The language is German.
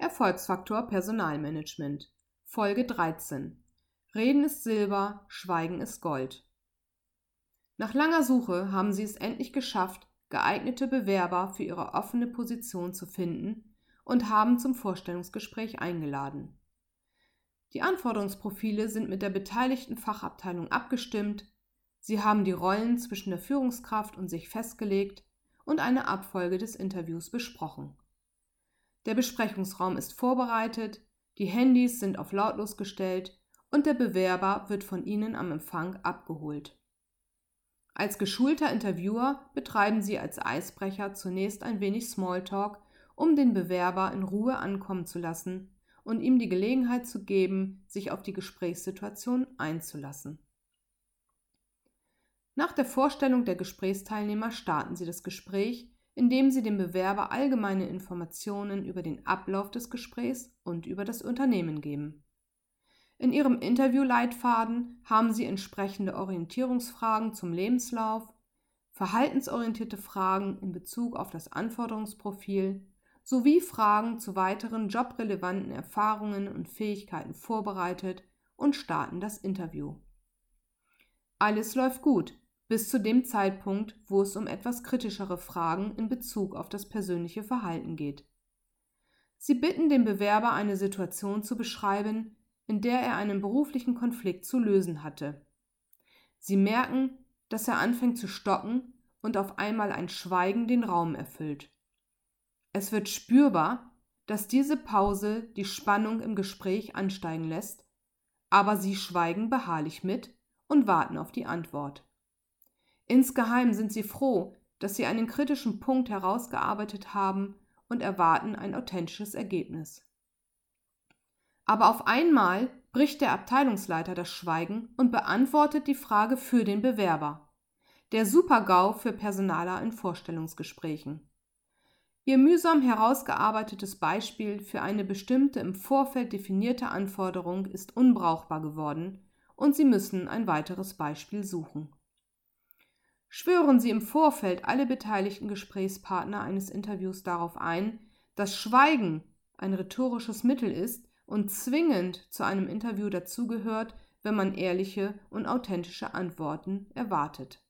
Erfolgsfaktor Personalmanagement Folge 13 Reden ist Silber, Schweigen ist Gold. Nach langer Suche haben sie es endlich geschafft, geeignete Bewerber für ihre offene Position zu finden und haben zum Vorstellungsgespräch eingeladen. Die Anforderungsprofile sind mit der beteiligten Fachabteilung abgestimmt, sie haben die Rollen zwischen der Führungskraft und sich festgelegt und eine Abfolge des Interviews besprochen. Der Besprechungsraum ist vorbereitet, die Handys sind auf lautlos gestellt und der Bewerber wird von Ihnen am Empfang abgeholt. Als geschulter Interviewer betreiben Sie als Eisbrecher zunächst ein wenig Smalltalk, um den Bewerber in Ruhe ankommen zu lassen und ihm die Gelegenheit zu geben, sich auf die Gesprächssituation einzulassen. Nach der Vorstellung der Gesprächsteilnehmer starten Sie das Gespräch, indem Sie dem Bewerber allgemeine Informationen über den Ablauf des Gesprächs und über das Unternehmen geben. In Ihrem Interviewleitfaden haben Sie entsprechende Orientierungsfragen zum Lebenslauf, verhaltensorientierte Fragen in Bezug auf das Anforderungsprofil sowie Fragen zu weiteren jobrelevanten Erfahrungen und Fähigkeiten vorbereitet und starten das Interview. Alles läuft gut, bis zu dem Zeitpunkt, wo es um etwas kritischere Fragen in Bezug auf das persönliche Verhalten geht. Sie bitten den Bewerber eine Situation zu beschreiben, in der er einen beruflichen Konflikt zu lösen hatte. Sie merken, dass er anfängt zu stocken und auf einmal ein Schweigen den Raum erfüllt. Es wird spürbar, dass diese Pause die Spannung im Gespräch ansteigen lässt, aber sie schweigen beharrlich mit und warten auf die Antwort. Insgeheim sind sie froh, dass sie einen kritischen Punkt herausgearbeitet haben und erwarten ein authentisches Ergebnis. Aber auf einmal bricht der Abteilungsleiter das Schweigen und beantwortet die Frage für den Bewerber. Der Super-GAU für Personaler in Vorstellungsgesprächen. Ihr mühsam herausgearbeitetes Beispiel für eine bestimmte im Vorfeld definierte Anforderung ist unbrauchbar geworden und Sie müssen ein weiteres Beispiel suchen. Schwören Sie im Vorfeld alle beteiligten Gesprächspartner eines Interviews darauf ein, dass Schweigen ein rhetorisches Mittel ist, und zwingend zu einem Interview dazugehört, wenn man ehrliche und authentische Antworten erwartet.